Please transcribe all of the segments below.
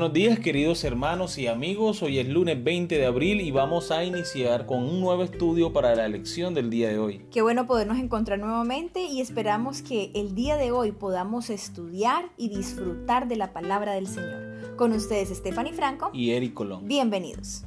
buenos días queridos hermanos y amigos. Hoy es lunes 20 de abril y vamos a iniciar con un nuevo estudio para la lección del día de hoy. Qué bueno podernos encontrar nuevamente y esperamos que el día de hoy podamos estudiar y disfrutar de la palabra del Señor. Con ustedes Stephanie Franco y Eric Colón. Bienvenidos.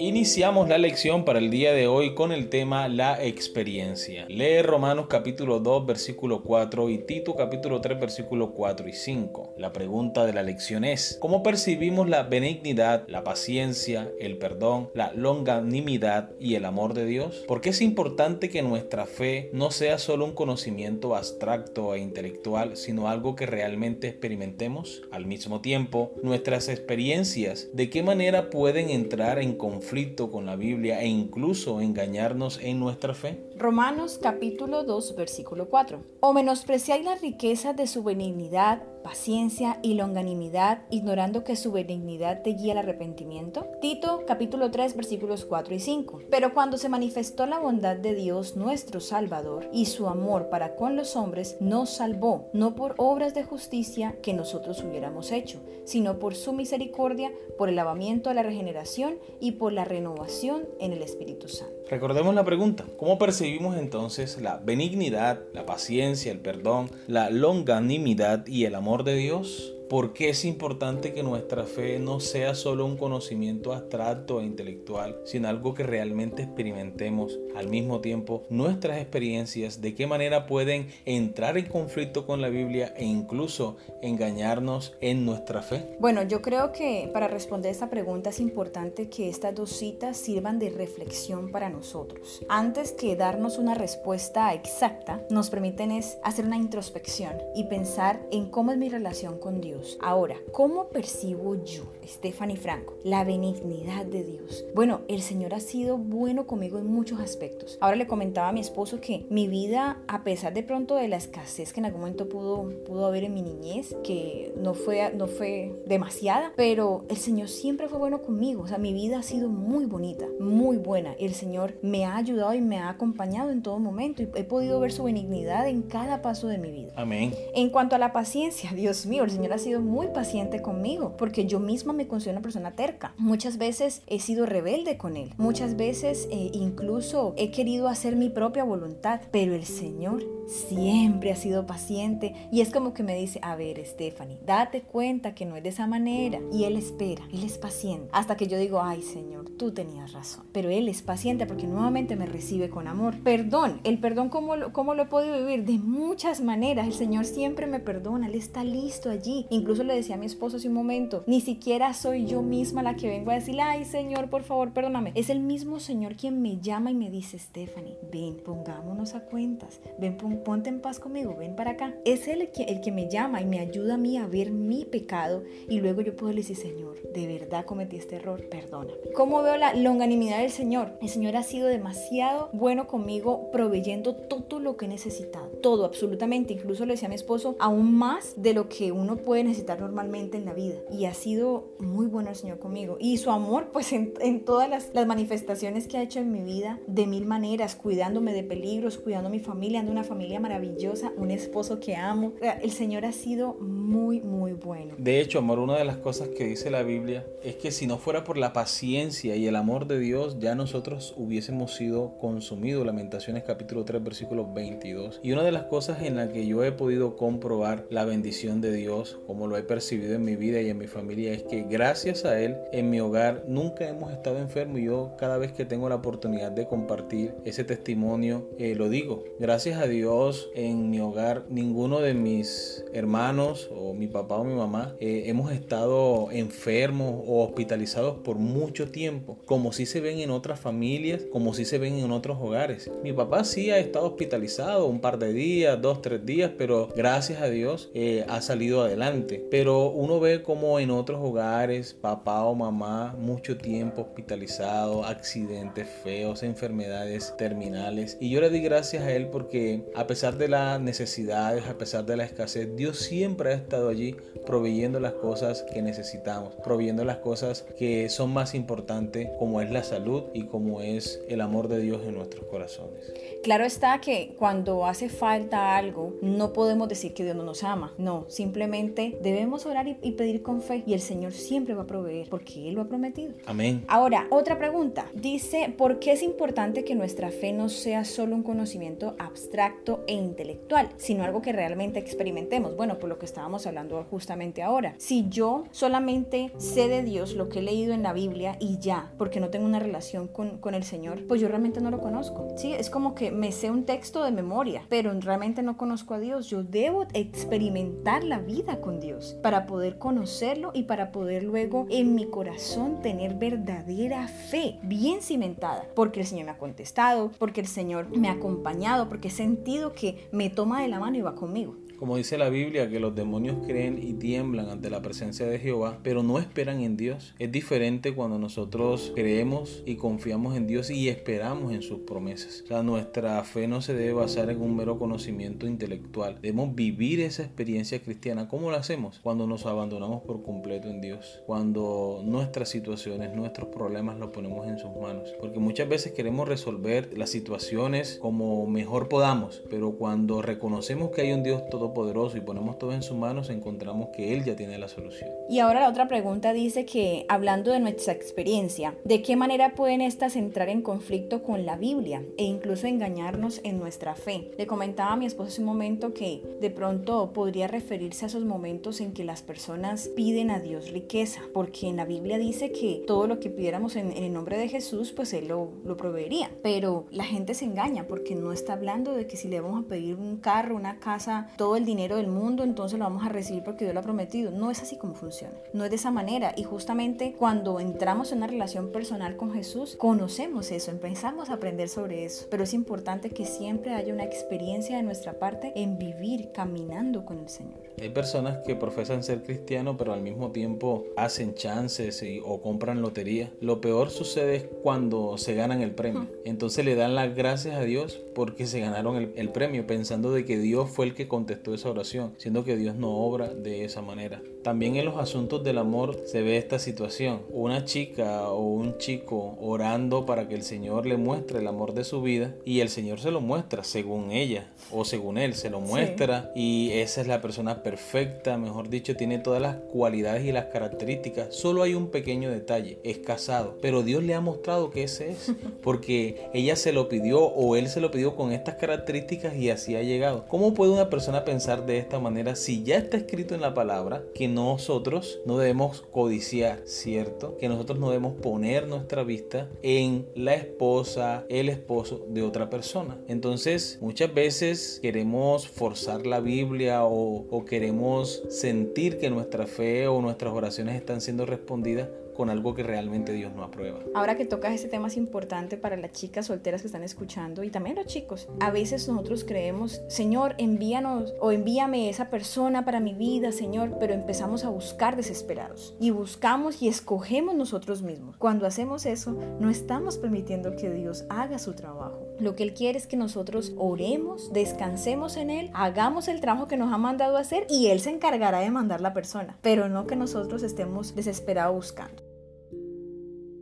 Iniciamos la lección para el día de hoy con el tema la experiencia. Lee Romanos capítulo 2 versículo 4 y Tito capítulo 3 versículo 4 y 5. La pregunta de la lección es, ¿cómo percibimos la benignidad, la paciencia, el perdón, la longanimidad y el amor de Dios? ¿Por qué es importante que nuestra fe no sea solo un conocimiento abstracto e intelectual, sino algo que realmente experimentemos? Al mismo tiempo, nuestras experiencias, ¿de qué manera pueden entrar en conflicto con la Biblia e incluso engañarnos en nuestra fe? Romanos capítulo 2 versículo 4. O menospreciáis la riqueza de su benignidad paciencia y longanimidad, ignorando que su benignidad te guía al arrepentimiento? Tito capítulo 3 versículos 4 y 5. Pero cuando se manifestó la bondad de Dios nuestro Salvador y su amor para con los hombres, nos salvó, no por obras de justicia que nosotros hubiéramos hecho, sino por su misericordia, por el lavamiento de la regeneración y por la renovación en el Espíritu Santo. Recordemos la pregunta, ¿cómo percibimos entonces la benignidad, la paciencia, el perdón, la longanimidad y el amor de Dios? ¿Por qué es importante que nuestra fe no sea solo un conocimiento abstracto e intelectual, sino algo que realmente experimentemos al mismo tiempo nuestras experiencias, de qué manera pueden entrar en conflicto con la Biblia e incluso engañarnos en nuestra fe? Bueno, yo creo que para responder esta pregunta es importante que estas dos citas sirvan de reflexión para nosotros. Antes que darnos una respuesta exacta, nos permiten hacer una introspección y pensar en cómo es mi relación con Dios Ahora, ¿cómo percibo yo, Stephanie Franco, la benignidad de Dios? Bueno, el Señor ha sido bueno conmigo en muchos aspectos. Ahora le comentaba a mi esposo que mi vida, a pesar de pronto de la escasez que en algún momento pudo, pudo haber en mi niñez, que no fue, no fue demasiada, pero el Señor siempre fue bueno conmigo. O sea, mi vida ha sido muy bonita, muy buena. El Señor me ha ayudado y me ha acompañado en todo momento y he podido ver su benignidad en cada paso de mi vida. Amén. En cuanto a la paciencia, Dios mío, el Señor ha sido sido muy paciente conmigo, porque yo misma me considero una persona terca. Muchas veces he sido rebelde con Él. Muchas veces eh, incluso he querido hacer mi propia voluntad, pero el Señor siempre ha sido paciente y es como que me dice, a ver, Stephanie, date cuenta que no es de esa manera. Y Él espera, Él es paciente, hasta que yo digo, ay Señor, tú tenías razón. Pero Él es paciente porque nuevamente me recibe con amor. Perdón, el perdón, ¿cómo lo, cómo lo he podido vivir? De muchas maneras. El Señor siempre me perdona, Él está listo allí. Incluso le decía a mi esposo hace un momento, ni siquiera soy yo misma la que vengo a decirle, ay Señor, por favor, perdóname. Es el mismo Señor quien me llama y me dice, Stephanie, ven, pongámonos a cuentas, ven, ponte en paz conmigo, ven para acá. Es Él el que, el que me llama y me ayuda a mí a ver mi pecado y luego yo puedo decir, Señor, de verdad cometí este error, perdóname. ¿Cómo veo la longanimidad del Señor? El Señor ha sido demasiado bueno conmigo, proveyendo todo lo que he necesitado, todo, absolutamente. Incluso le decía a mi esposo, aún más de lo que uno puede necesitar normalmente en la vida. Y ha sido muy bueno el Señor conmigo. Y su amor, pues en, todas las, las, manifestaciones que ha hecho en mi vida, de mil maneras, cuidándome de peligros, cuidando a mi familia, de una familia maravillosa, un esposo que amo. El Señor ha sido muy, muy bueno. De hecho, amor, una de las cosas que dice la Biblia es que si no fuera por la paciencia y el amor de Dios, ya nosotros hubiésemos sido consumidos. Lamentaciones capítulo 3, versículo 22. Y una de las cosas en la que yo he podido comprobar la bendición de Dios, como lo he percibido en mi vida y en mi familia es que gracias a Él en mi hogar nunca hemos estado enfermos yo cada vez que tengo la oportunidad de compartir ese testimonio eh, lo digo. Gracias a Dios en mi hogar ninguno de mis hermanos o mi papá o mi mamá eh, hemos estado enfermos o hospitalizados por mucho tiempo como si se ven en otras familias, como si se ven en otros hogares. Mi papá sí ha estado hospitalizado un par de días, dos, tres días, pero gracias a Dios eh, ha salido adelante Pero uno ve como en otros hogares, papá o mamá, mucho tiempo hospitalizado, accidentes feos, enfermedades terminales. Y yo le di gracias a Él porque a pesar de las necesidades, a pesar de la escasez, Dios siempre ha estado allí proveyendo las cosas que necesitamos, proveyendo las cosas que son más importantes como es la salud y como es el amor de Dios en nuestros corazones. Claro está que cuando hace falta algo, no podemos decir que Dios no nos ama. No, simplemente debemos orar y, pedir con fe y el Señor siempre va a proveer porque Él lo ha prometido. Amén. Ahora, otra pregunta. Dice, ¿por qué es importante que nuestra fe no sea solo un conocimiento abstracto e intelectual, sino algo que realmente experimentemos? Bueno, por lo que estábamos hablando justamente ahora. Si yo solamente sé de Dios lo que he leído en la Biblia y ya, porque no tengo una relación con, con el Señor, pues yo realmente no lo conozco. Sí, es como que me sé un texto de memoria, pero realmente no conozco a Dios. Yo debo experimentar la vida con Dios para poder conocerlo y para poder luego en mi corazón tener verdadera fe, bien cimentada, porque el Señor me ha contestado, porque el Señor me ha acompañado, porque he sentido que me toma de la mano y va conmigo. Como dice la Biblia, que los demonios creen y tiemblan ante la presencia de Jehová, pero no esperan en Dios. Es diferente cuando nosotros creemos y confiamos en Dios y esperamos en sus promesas. O sea, nuestra fe no se debe basar en un mero conocimiento intelectual. Debemos vivir esa experiencia cristiana. ¿Cómo lo hacemos? Cuando nos abandonamos por completo en Dios. Cuando nuestras situaciones, nuestros problemas los ponemos en sus manos. Porque muchas veces queremos resolver las situaciones como mejor podamos, pero cuando reconocemos que hay un Dios todo poderoso y ponemos todo en sus manos, encontramos que Él ya tiene la solución. Y ahora la otra pregunta dice que, hablando de nuestra experiencia, ¿de qué manera pueden estas entrar en conflicto con la Biblia e incluso engañarnos en nuestra fe? Le comentaba a mi esposo hace un momento que de pronto podría referirse a esos momentos en que las personas piden a Dios riqueza, porque en la Biblia dice que todo lo que pidiéramos en, el nombre de Jesús, pues Él lo, lo proveería. Pero la gente se engaña porque no está hablando de que si le vamos a pedir un carro, una casa, todo el dinero del mundo, entonces lo vamos a recibir porque Dios lo ha prometido. No es así como funciona. No es de esa manera. Y justamente cuando entramos en una relación personal con Jesús, conocemos eso, empezamos a aprender sobre eso. Pero es importante que siempre haya una experiencia de nuestra parte en vivir caminando con el Señor. Hay personas que profesan ser cristianos, pero al mismo tiempo hacen chances o compran lotería. Lo peor sucede es cuando se ganan el premio. Entonces le dan las gracias a Dios porque se ganaron el, el premio, pensando de que Dios fue el que contestó esa oración, siendo que Dios no obra de esa manera. También en los asuntos del amor se ve esta situación. Una chica o un chico orando para que el Señor le muestre el amor de su vida y el Señor se lo muestra según ella o según él, se lo muestra y esa es la persona perfecta, mejor dicho, tiene todas las cualidades y las características. Solo hay un pequeño detalle, es casado, pero Dios le ha mostrado que ese es, porque ella se lo pidió o él se lo pidió con estas características y así ha llegado. ¿Cómo puede una persona de esta manera si ya está escrito en la palabra que nosotros no debemos codiciar, ¿cierto? Que nosotros no debemos poner nuestra vista en la esposa, el esposo de otra persona. Entonces, muchas veces queremos forzar la Biblia o queremos sentir que nuestra fe o nuestras oraciones están siendo respondidas con algo que realmente Dios no aprueba. Ahora que tocas este tema es importante para las chicas solteras que están escuchando y también los chicos. A veces nosotros creemos, Señor, envíanos o envíame esa persona para mi vida, Señor, pero empezamos a buscar desesperados y buscamos y escogemos nosotros mismos. Cuando hacemos eso, no estamos permitiendo que Dios haga su trabajo. Lo que Él quiere es que nosotros oremos, descansemos en Él, hagamos el trabajo que nos ha mandado hacer y Él se encargará de mandar la persona, pero no que nosotros estemos desesperados buscando.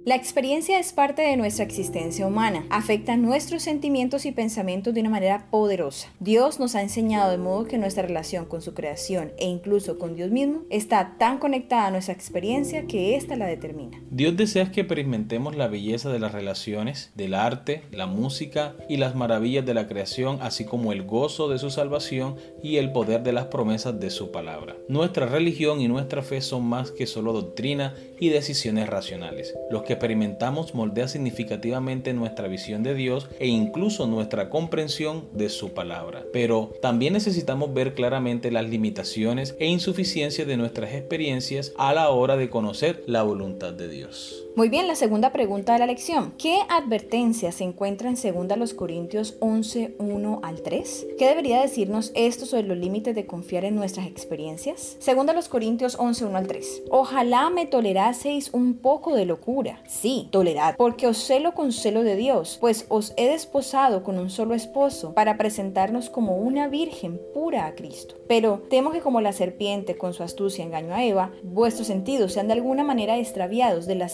La experiencia es parte de nuestra existencia humana, afecta nuestros sentimientos y pensamientos de una manera poderosa. Dios nos ha enseñado de modo que nuestra relación con su creación e incluso con Dios mismo está tan conectada a nuestra experiencia que ésta la determina. Dios desea que experimentemos la belleza de las relaciones, del arte, la música y las maravillas de la creación, así como el gozo de su salvación y el poder de las promesas de su palabra. Nuestra religión y nuestra fe son más que solo doctrina y decisiones racionales. Los que experimentamos moldea significativamente nuestra visión de Dios e incluso nuestra comprensión de su palabra. Pero también necesitamos ver claramente las limitaciones e insuficiencias de nuestras experiencias a la hora de conocer la voluntad de Dios. Muy bien, la segunda pregunta de la lección. ¿Qué advertencia se encuentra en 2 Corintios 11, 1 al 3? ¿Qué debería decirnos esto sobre los límites de confiar en nuestras experiencias? 2 Corintios 11, 1 al 3. Ojalá me toleraseis un poco de locura. Sí, tolerad, porque os celo con celo de Dios, pues os he desposado con un solo esposo para presentarnos como una virgen pura a Cristo. Pero temo que como la serpiente con su astucia engañó a Eva, vuestros sentidos sean de alguna manera extraviados de la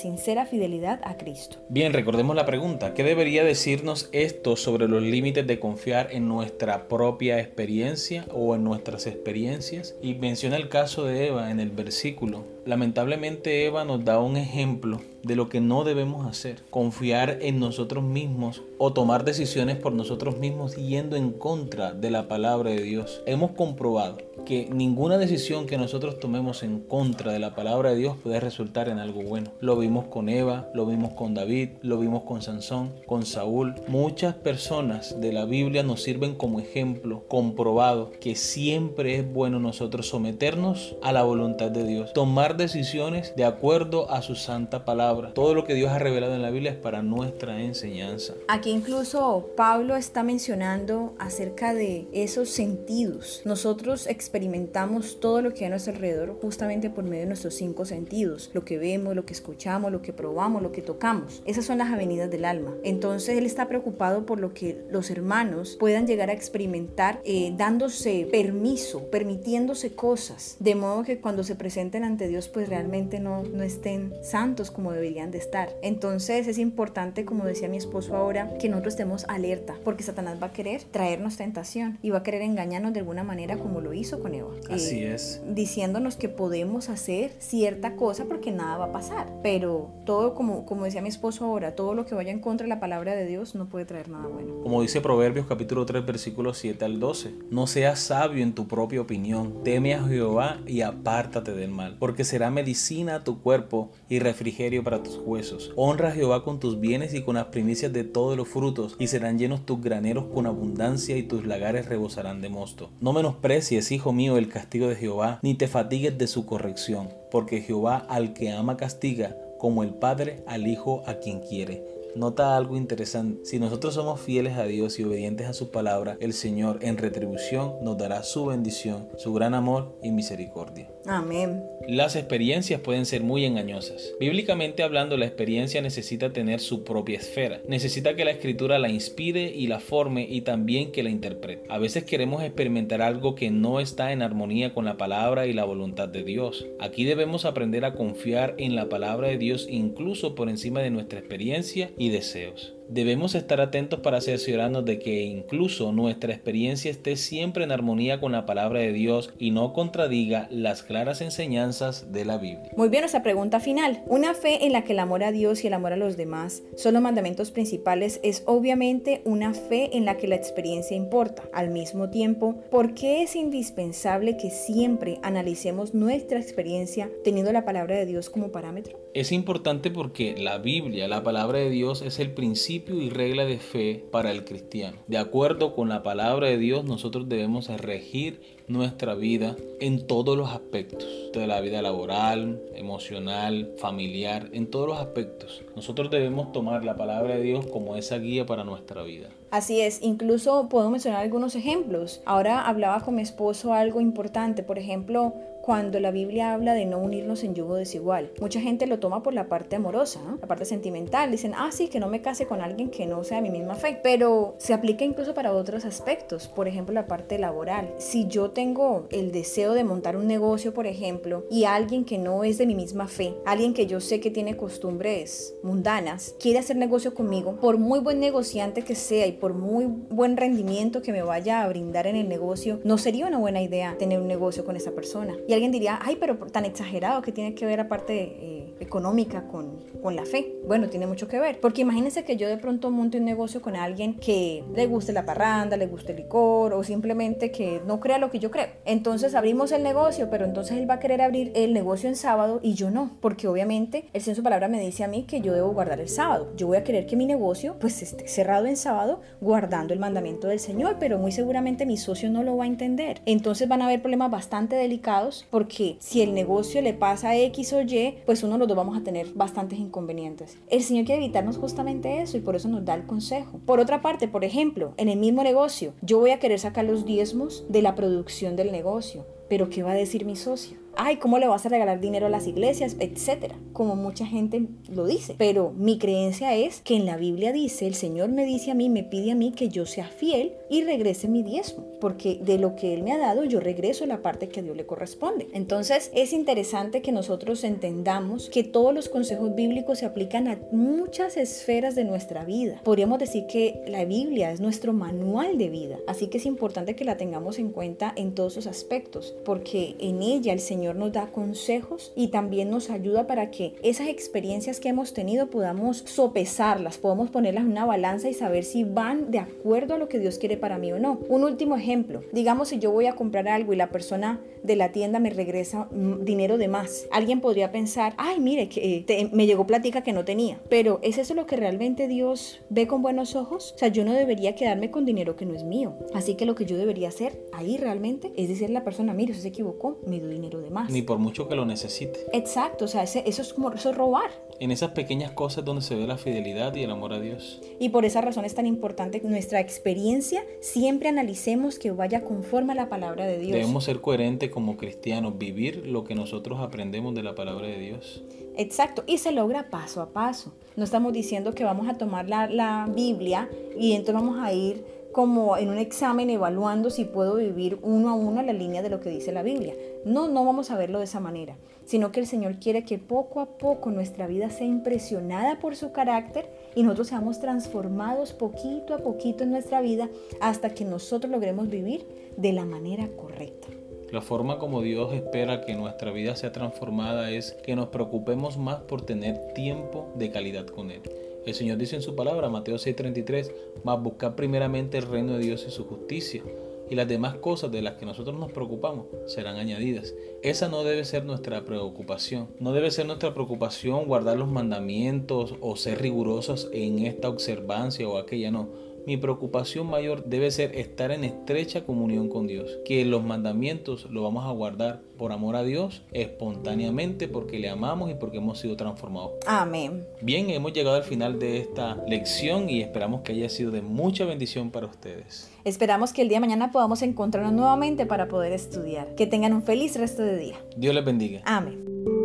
fidelidad a Cristo. Bien, recordemos la pregunta. ¿Qué debería decirnos esto sobre los límites de confiar en nuestra propia experiencia o en nuestras experiencias? Y menciona el caso de Eva en el versículo. Lamentablemente Eva nos da un ejemplo de lo que no debemos hacer. Confiar en nosotros mismos o tomar decisiones por nosotros mismos yendo en contra de la palabra de Dios. Hemos comprobado que ninguna decisión que nosotros tomemos en contra de la palabra de Dios puede resultar en algo bueno. Lo vimos con Eva, lo vimos con David, lo vimos con Sansón, con Saúl. Muchas personas de la Biblia nos sirven como ejemplo comprobado que siempre es bueno nosotros someternos a la voluntad de Dios, tomar decisiones de acuerdo a su santa palabra todo lo que Dios ha revelado en la Biblia es para nuestra enseñanza. Aquí incluso Pablo está mencionando acerca de esos sentidos. Nosotros experimentamos todo lo que hay a nuestro alrededor justamente por medio de nuestros cinco sentidos. Lo que vemos, lo que escuchamos, lo que probamos, lo que tocamos. Esas son las avenidas del alma. Entonces él está preocupado por lo que los hermanos puedan llegar a experimentar eh, dándose permiso, permitiéndose cosas. De modo que cuando se presenten ante Dios pues realmente no, no estén santos como deberían de estar. Entonces es importante, como decía mi esposo ahora, que nosotros estemos alerta, porque Satanás va a querer traernos tentación y va a querer engañarnos de alguna manera como lo hizo con Eva. Así eh, es. Diciéndonos que podemos hacer cierta cosa porque nada va a pasar. Pero todo, como, como decía mi esposo ahora, todo lo que vaya en contra de la palabra de Dios no puede traer nada bueno. Como dice Proverbios capítulo 3 versículos 7 al 12, no seas sabio en tu propia opinión, teme a Jehová y apártate del mal, porque será medicina a tu cuerpo y refrigerio para tus huesos. Honra a Jehová con tus bienes y con las primicias de todos los frutos, y serán llenos tus graneros con abundancia y tus lagares rebosarán de mosto. No menosprecies, hijo mío, el castigo de Jehová, ni te fatigues de su corrección, porque Jehová al que ama castiga, como el Padre al Hijo a quien quiere nota algo interesante. Si nosotros somos fieles a Dios y obedientes a su palabra, el Señor en retribución nos dará su bendición, su gran amor y misericordia. Amén. Las experiencias pueden ser muy engañosas. Bíblicamente hablando, la experiencia necesita tener su propia esfera. Necesita que la escritura la inspire y la forme y también que la interprete. A veces queremos experimentar algo que no está en armonía con la palabra y la voluntad de Dios. Aquí debemos aprender a confiar en la palabra de Dios incluso por encima de nuestra experiencia y deseos. Debemos estar atentos para cerciorarnos de que incluso nuestra experiencia esté siempre en armonía con la palabra de Dios y no contradiga las claras enseñanzas de la Biblia. Muy bien, nuestra pregunta final. Una fe en la que el amor a Dios y el amor a los demás son los mandamientos principales es obviamente una fe en la que la experiencia importa. Al mismo tiempo, ¿por qué es indispensable que siempre analicemos nuestra experiencia teniendo la palabra de Dios como parámetro? Es importante porque la Biblia, la palabra de Dios, es el principio y regla de fe para el cristiano. De acuerdo con la palabra de Dios, nosotros debemos regir nuestra vida en todos los aspectos, de la vida laboral, emocional, familiar, en todos los aspectos. Nosotros debemos tomar la palabra de Dios como esa guía para nuestra vida. Así es, incluso puedo mencionar algunos ejemplos. Ahora hablaba con mi esposo algo importante, por ejemplo, cuando la Biblia habla de no unirnos en yugo desigual. Mucha gente lo toma por la parte amorosa, la parte sentimental. Dicen, ah, sí, que no me case con alguien que no sea de mi misma fe. Pero se aplica incluso para otros aspectos, por ejemplo, la parte laboral. Si yo tengo el deseo de montar un negocio, por ejemplo, y alguien que no es de mi misma fe, alguien que yo sé que tiene costumbres mundanas, quiere hacer negocio conmigo, por muy buen negociante que sea y por muy buen rendimiento que me vaya a brindar en el negocio, no sería una buena idea tener un negocio con esa persona. Alguien diría, ay, pero tan exagerado que tiene que ver aparte eh, económica con, con la fe. Bueno, tiene mucho que ver. Porque imagínense que yo de pronto monte un negocio con alguien que le guste la parranda, le guste el licor o simplemente que no crea lo que yo creo. Entonces abrimos el negocio, pero entonces él va a querer abrir el negocio en sábado y yo no. Porque obviamente el censo palabra me dice a mí que yo debo guardar el sábado. Yo voy a querer que mi negocio pues esté cerrado en sábado guardando el mandamiento del Señor, pero muy seguramente mi socio no lo va a entender. Entonces van a haber problemas bastante delicados porque si el negocio le pasa a X o Y, pues uno de los dos vamos a tener bastantes inconvenientes. El Señor quiere evitarnos justamente eso y por eso nos da el consejo. Por otra parte, por ejemplo, en el mismo negocio, yo voy a querer sacar los diezmos de la producción del negocio, pero ¿qué va a decir mi socio? Ay, ¿cómo le vas a regalar dinero a las iglesias? Etcétera, como mucha gente lo dice. Pero mi creencia es que en la Biblia dice, el Señor me dice a mí, me pide a mí que yo sea fiel y regrese mi diezmo, porque de lo que Él me ha dado yo regreso la parte que a Dios le corresponde. Entonces es interesante que nosotros entendamos que todos los consejos bíblicos se aplican a muchas esferas de nuestra vida. Podríamos decir que la Biblia es nuestro manual de vida, así que es importante que la tengamos en cuenta en todos sus aspectos, porque en ella el Señor Señor nos da consejos y también nos ayuda para que esas experiencias que hemos tenido podamos sopesarlas, podamos ponerlas en una balanza y saber si van de acuerdo a lo que Dios quiere para mí o no. Un último ejemplo, digamos si yo voy a comprar algo y la persona de la tienda me regresa dinero de más. Alguien podría pensar, ay, mire, que eh, me llegó platica que no tenía. Pero ¿es eso lo que realmente Dios ve con buenos ojos? O sea, yo no debería quedarme con dinero que no es mío. Así que lo que yo debería hacer ahí realmente es decirle a la persona, mire, usted se equivocó, me dio dinero de ni por mucho que lo necesite. Exacto, o sea, eso es como eso robar. En esas pequeñas cosas donde se ve la fidelidad y el amor a Dios. Y por esa razón es tan importante que nuestra experiencia siempre analicemos que vaya conforme a la palabra de Dios. Debemos ser coherentes como cristianos, vivir lo que nosotros aprendemos de la palabra de Dios. Exacto, y se logra paso a paso. No estamos diciendo que vamos a tomar la, la Biblia y entonces vamos a ir como en un examen evaluando si puedo vivir uno a uno la línea de lo que dice la Biblia. No, no vamos a verlo de esa manera, sino que el Señor quiere que poco a poco nuestra vida sea impresionada por su carácter y nosotros seamos transformados poquito a poquito en nuestra vida hasta que nosotros logremos vivir de la manera correcta. La forma como Dios espera que nuestra vida sea transformada es que nos preocupemos más por tener tiempo de calidad con Él. El Señor dice en su palabra, Mateo 6:33, más buscar primeramente el reino de Dios y su justicia, y las demás cosas de las que nosotros nos preocupamos serán añadidas. Esa no debe ser nuestra preocupación. No debe ser nuestra preocupación guardar los mandamientos o ser rigurosos en esta observancia o aquella, no mi preocupación mayor debe ser estar en estrecha comunión con Dios, que los mandamientos lo vamos a guardar por amor a Dios, espontáneamente, porque le amamos y porque hemos sido transformados. Amén. Bien, hemos llegado al final de esta lección y esperamos que haya sido de mucha bendición para ustedes. Esperamos que el día de mañana podamos encontrarnos nuevamente para poder estudiar. Que tengan un feliz resto de día. Dios les bendiga. Amén.